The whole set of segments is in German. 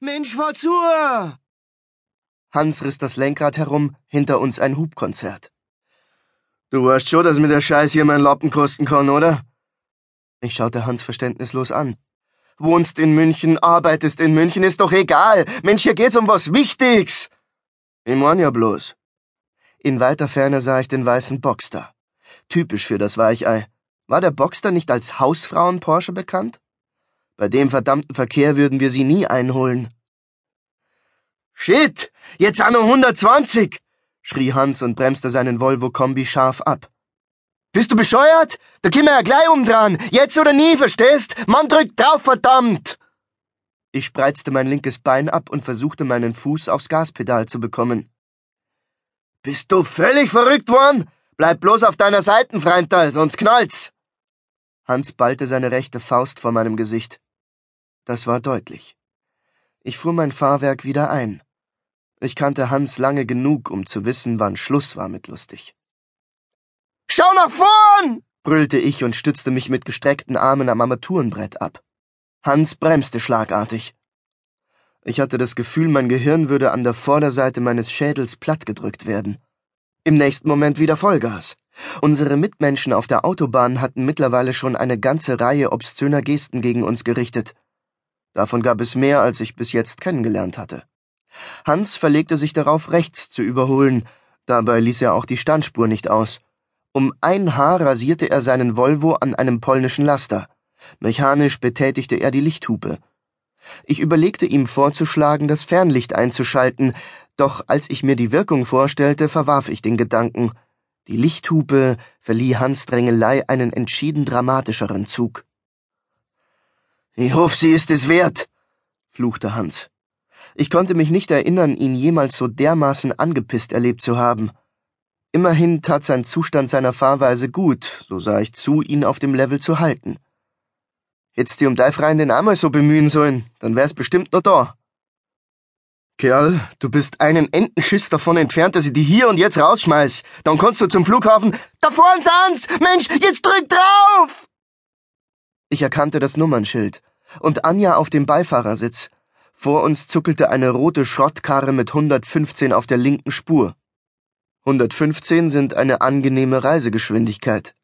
Mensch, fahr zu! Hans riss das Lenkrad herum, hinter uns ein Hubkonzert. Du weißt schon, dass mir der Scheiß hier meinen Lappen kosten kann, oder? Ich schaute Hans verständnislos an. Wohnst in München, arbeitest in München, ist doch egal. Mensch, hier geht's um was Wichtiges. Ich mein ja bloß. In weiter Ferne sah ich den weißen Boxster. Typisch für das Weichei. War der Boxster nicht als Hausfrauen-Porsche bekannt? Bei dem verdammten Verkehr würden wir sie nie einholen. Shit, jetzt an 120, schrie Hans und bremste seinen Volvo-Kombi scharf ab. Bist du bescheuert? Da käme er gleich um dran. Jetzt oder nie, verstehst? Mann drückt drauf, verdammt! Ich spreizte mein linkes Bein ab und versuchte meinen Fuß aufs Gaspedal zu bekommen. Bist du völlig verrückt worden? Bleib bloß auf deiner Seite, Freundal, sonst knallt's. Hans ballte seine rechte Faust vor meinem Gesicht. Das war deutlich. Ich fuhr mein Fahrwerk wieder ein. Ich kannte Hans lange genug, um zu wissen, wann Schluss war mit lustig. Schau nach vorn! brüllte ich und stützte mich mit gestreckten Armen am Armaturenbrett ab. Hans bremste schlagartig. Ich hatte das Gefühl, mein Gehirn würde an der Vorderseite meines Schädels plattgedrückt werden. Im nächsten Moment wieder Vollgas. Unsere Mitmenschen auf der Autobahn hatten mittlerweile schon eine ganze Reihe obszöner Gesten gegen uns gerichtet. Davon gab es mehr, als ich bis jetzt kennengelernt hatte. Hans verlegte sich darauf, rechts zu überholen, dabei ließ er auch die Standspur nicht aus. Um ein Haar rasierte er seinen Volvo an einem polnischen Laster. Mechanisch betätigte er die Lichthupe. Ich überlegte ihm vorzuschlagen, das Fernlicht einzuschalten, doch als ich mir die Wirkung vorstellte, verwarf ich den Gedanken. Die Lichthupe verlieh Hans Drängelei einen entschieden dramatischeren Zug. Ich hoffe, sie ist es wert, fluchte Hans. Ich konnte mich nicht erinnern, ihn jemals so dermaßen angepisst erlebt zu haben. Immerhin tat sein Zustand seiner Fahrweise gut, so sah ich zu, ihn auf dem Level zu halten. Hätt's dir um Freien den einmal so bemühen sollen, dann wär's bestimmt noch da. Kerl, du bist einen Entenschiss davon entfernt, dass ich die hier und jetzt rausschmeiß. Dann kannst du zum Flughafen. Da vorne Sans! Mensch, jetzt drück drauf! Ich erkannte das Nummernschild. Und Anja auf dem Beifahrersitz. Vor uns zuckelte eine rote Schrottkarre mit 115 auf der linken Spur. 115 sind eine angenehme Reisegeschwindigkeit.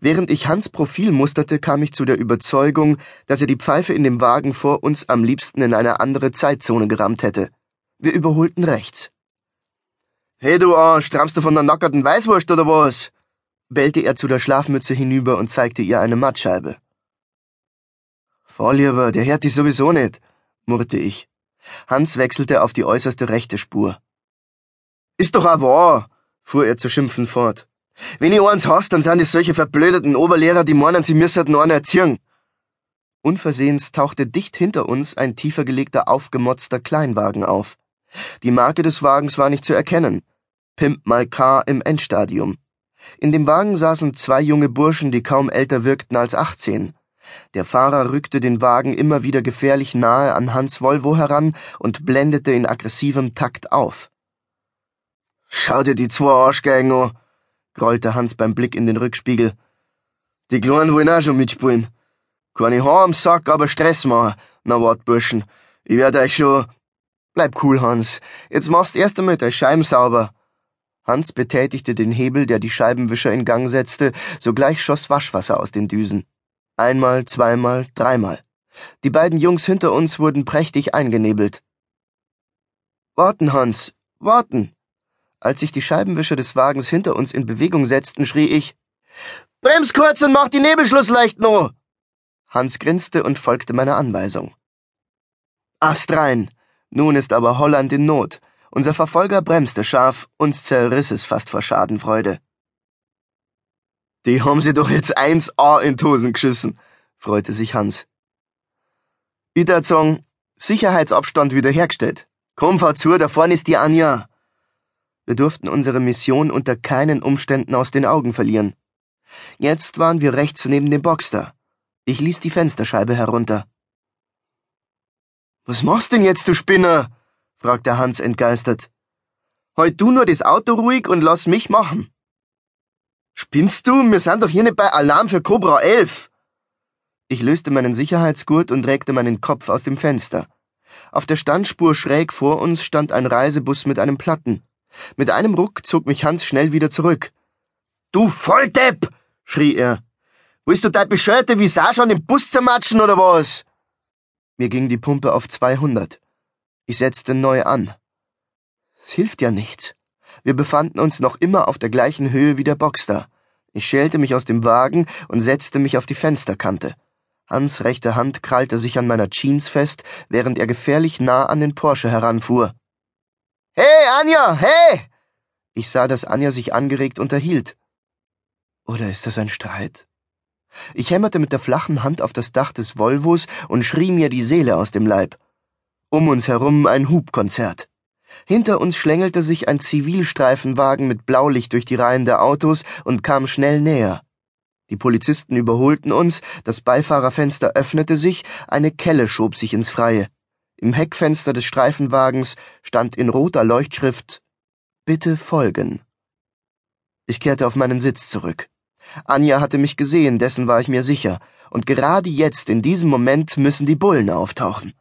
Während ich Hans Profil musterte, kam ich zu der Überzeugung, dass er die Pfeife in dem Wagen vor uns am liebsten in eine andere Zeitzone gerammt hätte. Wir überholten rechts. Hey du Arsch, trampst du von der nackerten Weißwurst oder was? bellte er zu der Schlafmütze hinüber und zeigte ihr eine Mattscheibe. Vorlieber, der hört dich sowieso nicht, murrte ich. Hans wechselte auf die äußerste rechte Spur. Ist doch auch wahr, fuhr er zu schimpfen fort. Wenn ich eins hast, dann sind es solche verblödeten Oberlehrer, die meinen, sie müssten einen erziehen. Unversehens tauchte dicht hinter uns ein tiefer gelegter, aufgemotzter Kleinwagen auf. Die Marke des Wagens war nicht zu erkennen. Pimp My Car im Endstadium. In dem Wagen saßen zwei junge Burschen, die kaum älter wirkten als achtzehn. Der Fahrer rückte den Wagen immer wieder gefährlich nahe an Hans Volvo heran und blendete in aggressivem Takt auf. Schau dir die zwei Arschgeigen grollte Hans beim Blick in den Rückspiegel. Die Kleinen wollen auch schon mitspielen. Keine Haar am Sack, aber Stress machen. Na wart, Burschen. Ich werd euch schon... Bleib cool, Hans. Jetzt machst erst einmal deine Scheiben sauber. Hans betätigte den Hebel, der die Scheibenwischer in Gang setzte, sogleich schoss Waschwasser aus den Düsen. Einmal, zweimal, dreimal. Die beiden Jungs hinter uns wurden prächtig eingenebelt. Warten, Hans, warten! Als sich die Scheibenwischer des Wagens hinter uns in Bewegung setzten, schrie ich Brems kurz und mach die Nebelschlusslicht no! Hans grinste und folgte meiner Anweisung. Ast rein! Nun ist aber Holland in Not. Unser Verfolger bremste scharf, uns zerriss es fast vor Schadenfreude. Die haben sie doch jetzt eins A in Tosen geschissen, freute sich Hans. Wiederzong, Sicherheitsabstand wiederhergestellt. Komm, fahr zu, da vorne ist die Anja. Wir durften unsere Mission unter keinen Umständen aus den Augen verlieren. Jetzt waren wir rechts neben dem Boxster. Ich ließ die Fensterscheibe herunter. Was machst denn jetzt, du Spinner? fragte Hans entgeistert. Halt du nur das Auto ruhig und lass mich machen. Spinnst du? Wir sind doch hier nicht bei Alarm für Cobra 11. Ich löste meinen Sicherheitsgurt und regte meinen Kopf aus dem Fenster. Auf der Standspur schräg vor uns stand ein Reisebus mit einem Platten. Mit einem Ruck zog mich Hans schnell wieder zurück. Du Volldepp! schrie er. Willst du dein bescheuerte Visage an den Bus zermatschen oder was? Mir ging die Pumpe auf 200. Ich setzte neu an. Es hilft ja nichts. Wir befanden uns noch immer auf der gleichen Höhe wie der Boxster. Ich schälte mich aus dem Wagen und setzte mich auf die Fensterkante. Hans rechte Hand krallte sich an meiner Jeans fest, während er gefährlich nah an den Porsche heranfuhr. Hey, Anja, hey! Ich sah, dass Anja sich angeregt unterhielt. Oder ist das ein Streit? Ich hämmerte mit der flachen Hand auf das Dach des Volvos und schrie mir die Seele aus dem Leib. Um uns herum ein Hubkonzert. Hinter uns schlängelte sich ein Zivilstreifenwagen mit Blaulicht durch die Reihen der Autos und kam schnell näher. Die Polizisten überholten uns, das Beifahrerfenster öffnete sich, eine Kelle schob sich ins Freie. Im Heckfenster des Streifenwagens stand in roter Leuchtschrift Bitte folgen. Ich kehrte auf meinen Sitz zurück. Anja hatte mich gesehen, dessen war ich mir sicher, und gerade jetzt, in diesem Moment, müssen die Bullen auftauchen.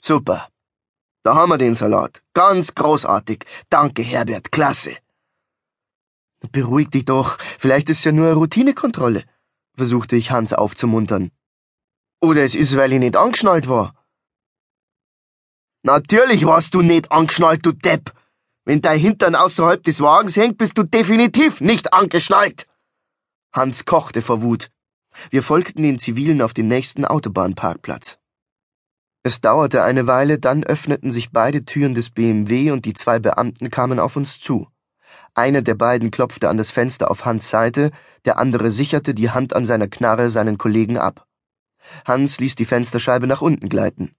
Super. Da haben wir den Salat. Ganz großartig. Danke, Herbert. Klasse. Beruhig dich doch. Vielleicht ist es ja nur eine Routinekontrolle, versuchte ich Hans aufzumuntern. Oder es ist, weil ich nicht angeschnallt war. Natürlich warst du nicht angeschnallt, du Depp. Wenn dein Hintern außerhalb des Wagens hängt, bist du definitiv nicht angeschnallt. Hans kochte vor Wut. Wir folgten den Zivilen auf den nächsten Autobahnparkplatz. Es dauerte eine Weile, dann öffneten sich beide Türen des BMW und die zwei Beamten kamen auf uns zu. Einer der beiden klopfte an das Fenster auf Hans Seite, der andere sicherte die Hand an seiner Knarre seinen Kollegen ab. Hans ließ die Fensterscheibe nach unten gleiten.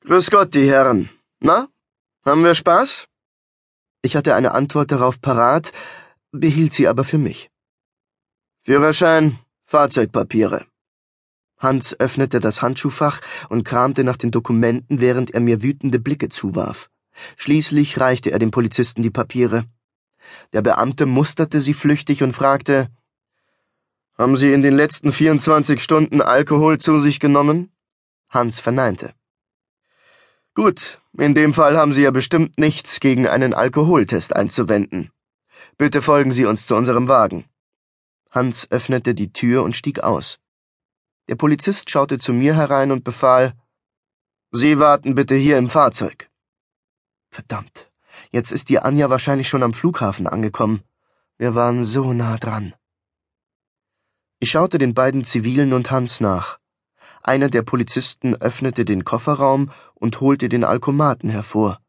Grüß Gott, die Herren. Na, haben wir Spaß? Ich hatte eine Antwort darauf parat, behielt sie aber für mich. Führerschein, Fahrzeugpapiere. Hans öffnete das Handschuhfach und kramte nach den Dokumenten, während er mir wütende Blicke zuwarf. Schließlich reichte er dem Polizisten die Papiere. Der Beamte musterte sie flüchtig und fragte Haben Sie in den letzten 24 Stunden Alkohol zu sich genommen? Hans verneinte. Gut, in dem Fall haben Sie ja bestimmt nichts gegen einen Alkoholtest einzuwenden. Bitte folgen Sie uns zu unserem Wagen. Hans öffnete die Tür und stieg aus. Der Polizist schaute zu mir herein und befahl Sie warten bitte hier im Fahrzeug. Verdammt, jetzt ist die Anja wahrscheinlich schon am Flughafen angekommen. Wir waren so nah dran. Ich schaute den beiden Zivilen und Hans nach. Einer der Polizisten öffnete den Kofferraum und holte den Alkomaten hervor.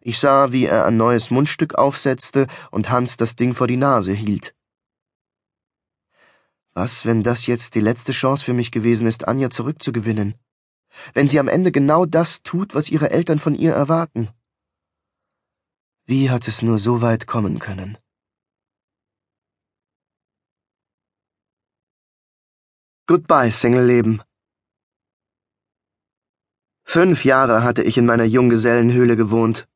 Ich sah, wie er ein neues Mundstück aufsetzte und Hans das Ding vor die Nase hielt. Was, wenn das jetzt die letzte Chance für mich gewesen ist, Anja zurückzugewinnen? Wenn sie am Ende genau das tut, was ihre Eltern von ihr erwarten? Wie hat es nur so weit kommen können? Goodbye, Single-Leben. Fünf Jahre hatte ich in meiner Junggesellenhöhle gewohnt.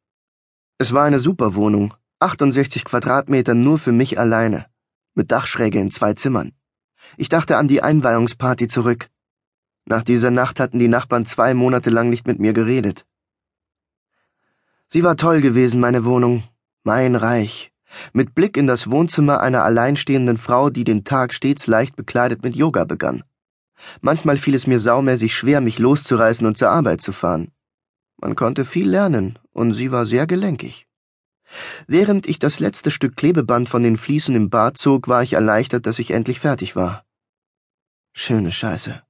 Es war eine super Wohnung, 68 Quadratmeter nur für mich alleine, mit Dachschräge in zwei Zimmern. Ich dachte an die Einweihungsparty zurück. Nach dieser Nacht hatten die Nachbarn zwei Monate lang nicht mit mir geredet. Sie war toll gewesen, meine Wohnung, mein Reich, mit Blick in das Wohnzimmer einer alleinstehenden Frau, die den Tag stets leicht bekleidet mit Yoga begann. Manchmal fiel es mir saumäßig schwer, mich loszureißen und zur Arbeit zu fahren. Man konnte viel lernen, und sie war sehr gelenkig. Während ich das letzte Stück Klebeband von den Fliesen im Bad zog, war ich erleichtert, dass ich endlich fertig war. Schöne Scheiße.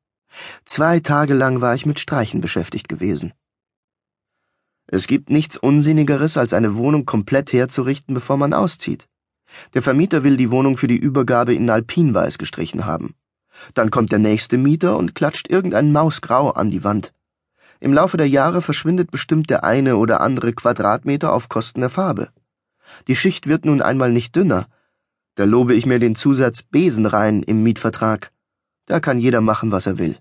Zwei Tage lang war ich mit Streichen beschäftigt gewesen. Es gibt nichts Unsinnigeres, als eine Wohnung komplett herzurichten, bevor man auszieht. Der Vermieter will die Wohnung für die Übergabe in Alpinweiß gestrichen haben. Dann kommt der nächste Mieter und klatscht irgendein Mausgrau an die Wand. Im Laufe der Jahre verschwindet bestimmt der eine oder andere Quadratmeter auf Kosten der Farbe. Die Schicht wird nun einmal nicht dünner. Da lobe ich mir den Zusatz Besen rein im Mietvertrag. Da kann jeder machen, was er will.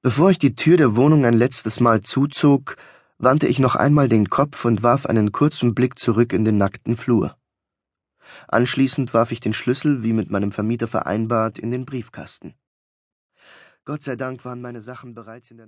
Bevor ich die Tür der Wohnung ein letztes Mal zuzog, wandte ich noch einmal den Kopf und warf einen kurzen Blick zurück in den nackten Flur. Anschließend warf ich den Schlüssel, wie mit meinem Vermieter vereinbart, in den Briefkasten. Gott sei Dank waren meine Sachen bereits in der